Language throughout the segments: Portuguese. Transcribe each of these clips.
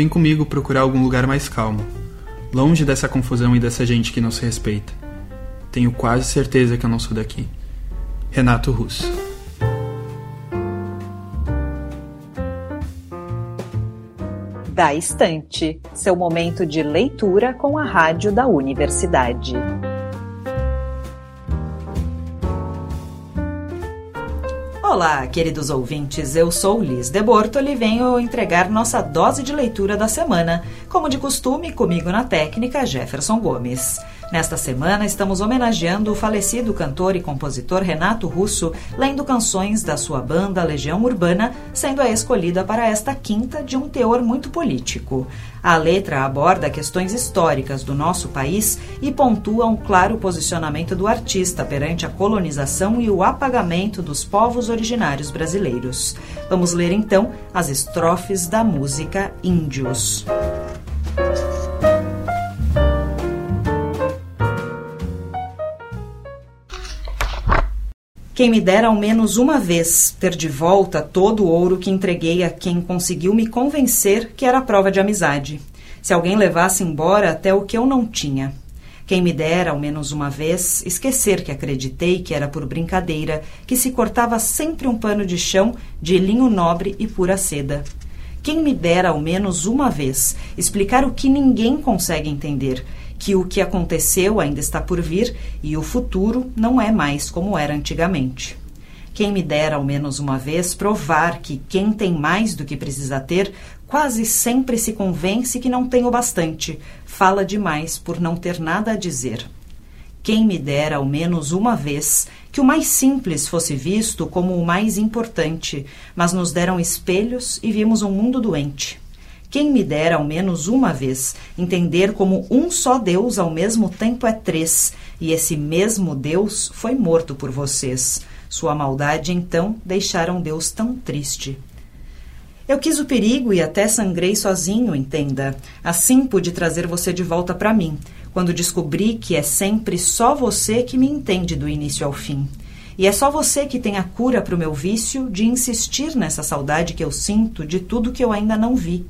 Vem comigo procurar algum lugar mais calmo, longe dessa confusão e dessa gente que não se respeita. Tenho quase certeza que eu não sou daqui. Renato Russo. Da Estante, seu momento de leitura com a rádio da universidade. Olá, queridos ouvintes, eu sou Liz de Bortoli e venho entregar nossa dose de leitura da semana, como de costume, comigo na técnica Jefferson Gomes. Nesta semana, estamos homenageando o falecido cantor e compositor Renato Russo, lendo canções da sua banda Legião Urbana, sendo a escolhida para esta quinta de um teor muito político. A letra aborda questões históricas do nosso país e pontua um claro posicionamento do artista perante a colonização e o apagamento dos povos originários brasileiros. Vamos ler então as estrofes da música Índios. Quem me dera ao menos uma vez ter de volta todo o ouro que entreguei a quem conseguiu me convencer que era prova de amizade. Se alguém levasse embora até o que eu não tinha. Quem me dera ao menos uma vez esquecer que acreditei que era por brincadeira, que se cortava sempre um pano de chão de linho nobre e pura seda. Quem me dera ao menos uma vez explicar o que ninguém consegue entender, que o que aconteceu ainda está por vir e o futuro não é mais como era antigamente. Quem me dera ao menos uma vez provar que quem tem mais do que precisa ter quase sempre se convence que não tem o bastante, fala demais por não ter nada a dizer. Quem me dera ao menos uma vez que o mais simples fosse visto como o mais importante, mas nos deram espelhos e vimos um mundo doente. Quem me dera ao menos uma vez entender como um só Deus ao mesmo tempo é três, e esse mesmo Deus foi morto por vocês. Sua maldade, então, deixaram Deus tão triste. Eu quis o perigo e até sangrei sozinho, entenda. Assim pude trazer você de volta para mim, quando descobri que é sempre só você que me entende do início ao fim. E é só você que tem a cura para o meu vício de insistir nessa saudade que eu sinto de tudo que eu ainda não vi.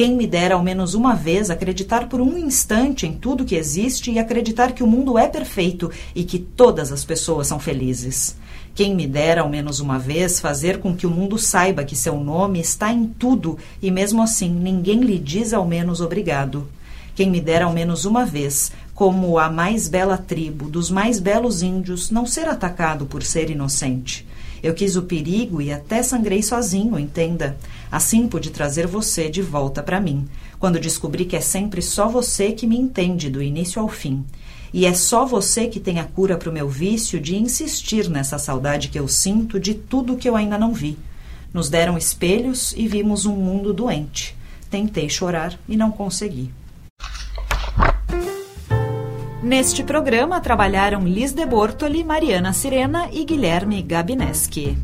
Quem me dera ao menos uma vez acreditar por um instante em tudo que existe e acreditar que o mundo é perfeito e que todas as pessoas são felizes. Quem me dera ao menos uma vez fazer com que o mundo saiba que seu nome está em tudo e mesmo assim ninguém lhe diz ao menos obrigado. Quem me dera ao menos uma vez, como a mais bela tribo dos mais belos índios, não ser atacado por ser inocente. Eu quis o perigo e até sangrei sozinho, entenda. Assim pude trazer você de volta para mim, quando descobri que é sempre só você que me entende do início ao fim. E é só você que tem a cura para o meu vício de insistir nessa saudade que eu sinto de tudo que eu ainda não vi. Nos deram espelhos e vimos um mundo doente. Tentei chorar e não consegui. Neste programa trabalharam Liz de Bortoli, Mariana Sirena e Guilherme Gabineski.